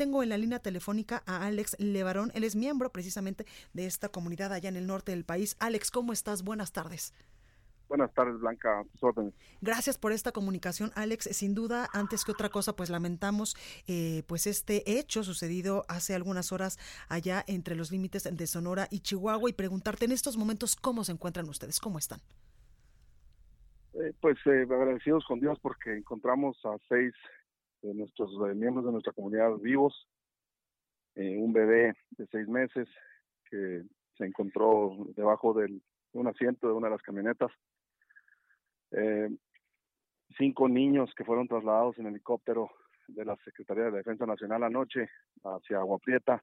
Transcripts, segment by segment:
Tengo en la línea telefónica a Alex Levarón. Él es miembro precisamente de esta comunidad allá en el norte del país. Alex, ¿cómo estás? Buenas tardes. Buenas tardes, Blanca. Órdenes. Gracias por esta comunicación, Alex. Sin duda, antes que otra cosa, pues lamentamos eh, pues este hecho sucedido hace algunas horas allá entre los límites de Sonora y Chihuahua y preguntarte en estos momentos cómo se encuentran ustedes, cómo están. Eh, pues eh, agradecidos con Dios porque encontramos a seis de nuestros miembros de nuestra comunidad vivos, eh, un bebé de seis meses que se encontró debajo del, de un asiento de una de las camionetas, eh, cinco niños que fueron trasladados en helicóptero de la Secretaría de Defensa Nacional anoche hacia Agua Prieta,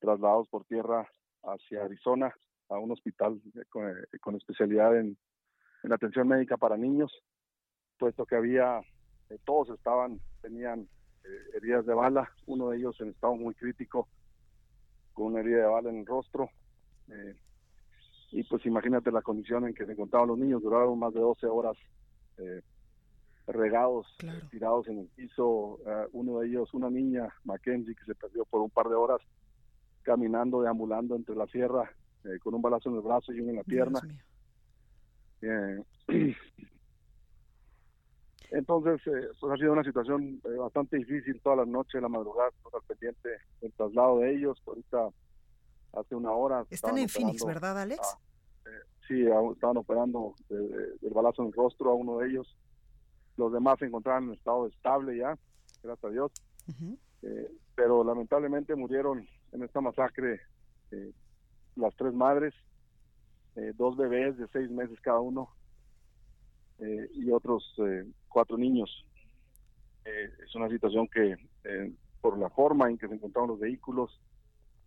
trasladados por tierra hacia Arizona a un hospital con, con especialidad en, en atención médica para niños, puesto que había eh, todos estaban, tenían eh, heridas de bala, uno de ellos en estado muy crítico, con una herida de bala en el rostro. Eh, y pues imagínate la condición en que se encontraban los niños, duraron más de 12 horas regados, tirados en el piso. uno de ellos, una niña, Mackenzie, que se perdió por un par de horas caminando, deambulando entre la sierra, con un balazo en el brazo y uno en la pierna. Entonces, eh, pues ha sido una situación eh, bastante difícil toda la noche, la madrugada, al pendiente del traslado de ellos. Ahorita, hace una hora. Están en Phoenix, ¿verdad, Alex? eh, sí, estaban operando del balazo en el rostro a uno de ellos. Los demás se encontraban en estado estable ya, gracias a Dios. Eh, pero lamentablemente murieron en esta masacre las tres madres, dos bebés de seis meses cada uno, eh, y otros eh, cuatro niños. Eh, es una situación que, por la forma en que se encontraron los vehículos,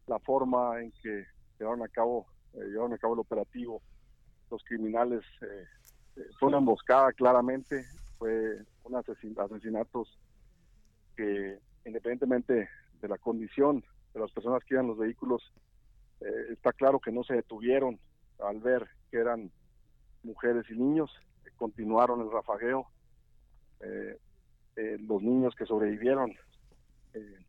la forma en que llevaron a cabo, llevaron a cabo el operativo, los criminales, fue una emboscada claramente, fue un asesinatos que independientemente de la condición de las personas que iban los vehículos, está claro que no se detuvieron al ver que eran mujeres y niños continuaron el rafagueo. Eh, eh, los niños que sobrevivieron eh,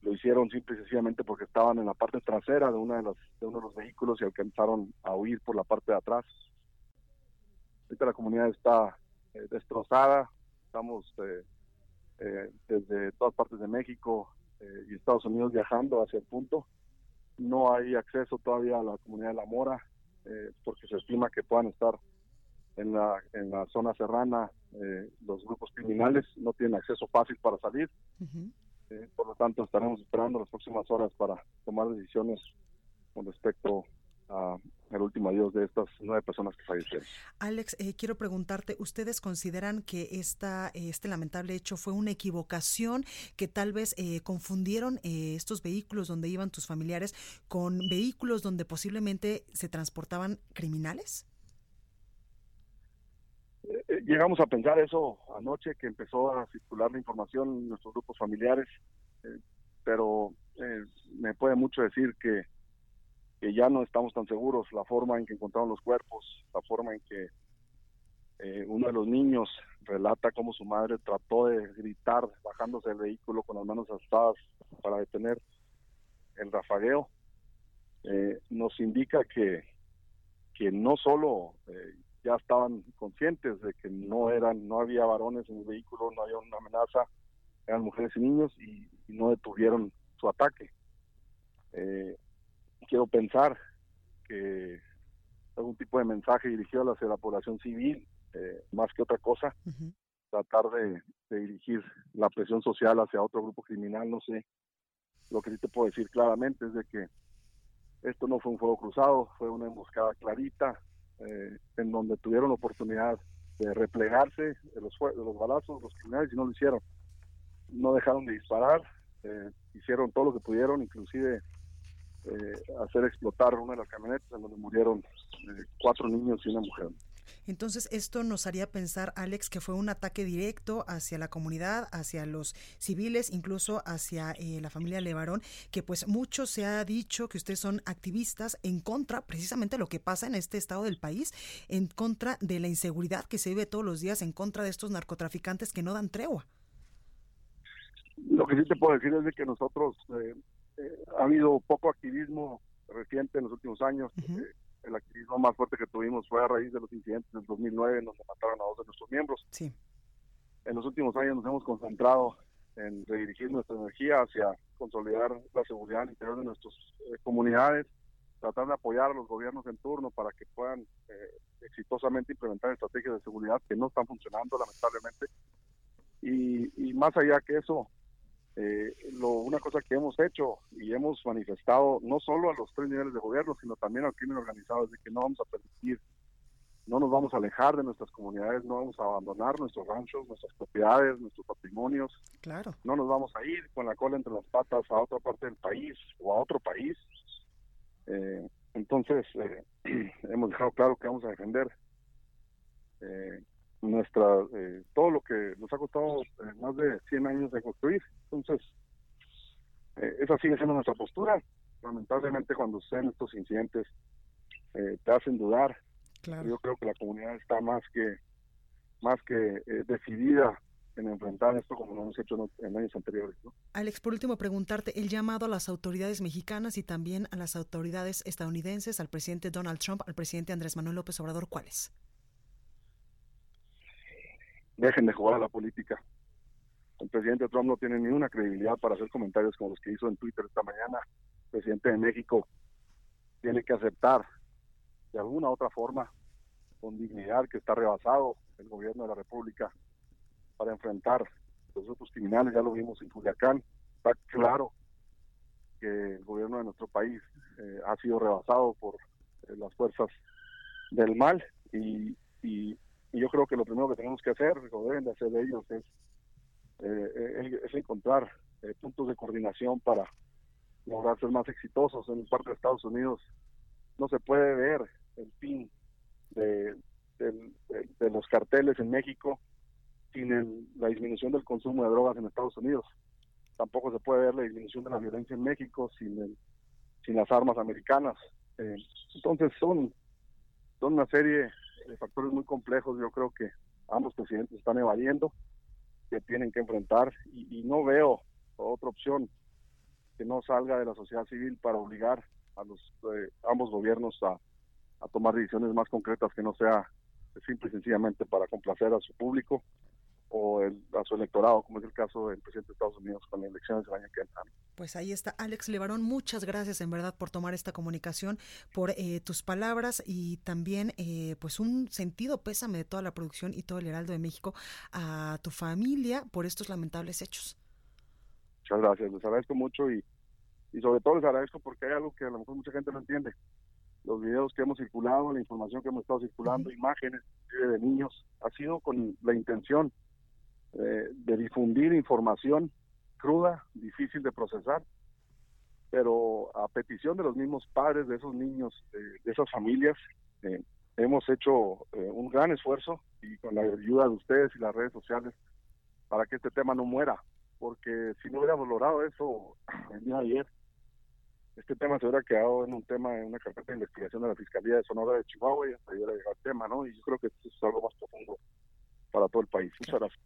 lo hicieron simple y sencillamente porque estaban en la parte trasera de, una de, las, de uno de los vehículos y alcanzaron a huir por la parte de atrás. Ahorita la comunidad está destrozada, estamos desde todas partes de México y Estados Unidos viajando hacia el punto. No hay acceso todavía a la comunidad de La Mora porque se estima que puedan estar en la, en la zona serrana eh, los grupos criminales no tienen acceso fácil para salir. Eh, por lo tanto, estaremos esperando las próximas horas para tomar decisiones con respecto a el último adiós de estas nueve personas que fallecieron. Alex, eh, quiero preguntarte, ¿ustedes consideran que esta, este lamentable hecho fue una equivocación, que tal vez confundieron estos vehículos donde iban tus familiares con vehículos donde posiblemente se transportaban criminales? Eh, llegamos a pensar eso anoche que empezó a circular la información en nuestros grupos familiares, eh, pero eh, me puede mucho decir que, ya no estamos tan seguros, la forma en que encontraron los cuerpos, la forma en que uno de los niños relata cómo su madre trató de gritar bajándose del vehículo con las manos alzadas para detener el rafagueo, nos indica que, que no solo ya estaban conscientes de que no eran, no había varones en el vehículo, no había una amenaza, eran mujeres y niños y, no detuvieron su ataque. Eh, quiero pensar que algún tipo de mensaje dirigido hacia la población civil, eh, más que otra cosa, tratar de, dirigir la presión social hacia otro grupo criminal, no sé. Lo que sí te puedo decir claramente es de que esto no fue un fuego cruzado, fue una emboscada clarita, eh, en donde tuvieron la oportunidad de replegarse de los, de los balazos, los criminales, y no lo hicieron. no dejaron de disparar, eh, hicieron todo lo que pudieron, inclusive hacer explotar una de las camionetas en donde murieron cuatro niños y una mujer. Entonces, esto nos haría pensar, Alex, que fue un ataque directo hacia la comunidad, hacia los civiles, incluso hacia eh, la familia Levarón, que pues mucho se ha dicho que ustedes son activistas en contra, precisamente lo que pasa en este estado del país, en contra de la inseguridad que se vive todos los días, en contra de estos narcotraficantes que no dan tregua. Lo que sí te puedo decir es de que nosotros eh, eh, ha habido poco activismo reciente en los últimos años el activismo más fuerte que tuvimos fue a raíz de los incidentes del 2009 en donde mataron a dos de nuestros miembros. Sí. En los últimos años nos hemos concentrado en redirigir nuestra energía hacia consolidar la seguridad al interior de nuestras eh, comunidades, tratar de apoyar a los gobiernos en turno para que puedan eh, exitosamente implementar estrategias de seguridad que no están funcionando lamentablemente. Y, y más allá que eso, eh, lo, una cosa que hemos hecho y hemos manifestado no solo a los tres niveles de gobierno, sino también al crimen organizado, es de que no vamos a permitir, no nos vamos a alejar de nuestras comunidades, no vamos a abandonar nuestros ranchos, nuestras propiedades, nuestros patrimonios. Claro. No nos vamos a ir con la cola entre las patas a otra parte del país o a otro país. Eh, entonces, eh, hemos dejado claro que vamos a defender eh, nuestra eh, todo lo que nos ha costado eh, más de 100 años de construir. Entonces, eh, esa sigue siendo nuestra postura. Lamentablemente, cuando suceden estos incidentes, te hacen dudar. Yo creo que la comunidad está más que más que decidida en enfrentar esto como lo hemos hecho en, años anteriores. Alex, por último, preguntarte el llamado a las autoridades mexicanas y también a las autoridades estadounidenses, al presidente Donald Trump, al presidente Andrés Manuel López Obrador, ¿cuáles? Dejen de jugar a la política. El presidente Trump no tiene ni una credibilidad para hacer comentarios como los que hizo en Twitter esta mañana. El presidente de México tiene que aceptar de alguna otra forma, con dignidad, que está rebasado el gobierno de la República para enfrentar los grupos criminales. Ya lo vimos en Culiacán. Está claro que el gobierno de nuestro país eh, ha sido rebasado por eh, las fuerzas del mal y y yo creo que lo primero que tenemos que hacer, o deben de hacer ellos, es, eh, es encontrar eh, puntos de coordinación para lograr ser más exitosos. En parte de Estados Unidos no se puede ver el fin de, los carteles en México sin la disminución del consumo de drogas en Estados Unidos. Tampoco se puede ver la disminución de la violencia en México sin, el, sin las armas americanas. Eh, entonces son, son una serie factores muy complejos, yo creo que ambos presidentes están evadiendo, que tienen que enfrentar y, no veo otra opción que no salga de la sociedad civil para obligar a los eh, ambos gobiernos a, a tomar decisiones más concretas que no sea simple y sencillamente para complacer a su público o el, a su electorado, como es el caso del presidente de Estados Unidos con las elecciones del año que entra. Pues ahí está Alex Levarón, muchas gracias en verdad por tomar esta comunicación, por eh, tus palabras y también eh, pues un sentido pésame de toda la producción y todo el Heraldo de México a tu familia por estos lamentables hechos. Muchas gracias, les agradezco mucho y, y sobre todo les agradezco porque hay algo que a lo mejor mucha gente no entiende. Los videos que hemos circulado, la información que hemos estado circulando, imágenes de niños, ha sido con la intención eh, de difundir información cruda, difícil de procesar, pero a petición de los mismos padres de esos niños, de esas familias, eh, hemos hecho eh, un gran esfuerzo y con la ayuda de ustedes y las redes sociales para que este tema no muera, porque si no hubiéramos logrado eso el día de ayer, este tema se hubiera quedado en un tema, en una carpeta de investigación de la Fiscalía de Sonora de Chihuahua y hasta hubiera llegado el tema, ¿no? Y yo creo que esto es algo más profundo para todo el país. Muchas gracias.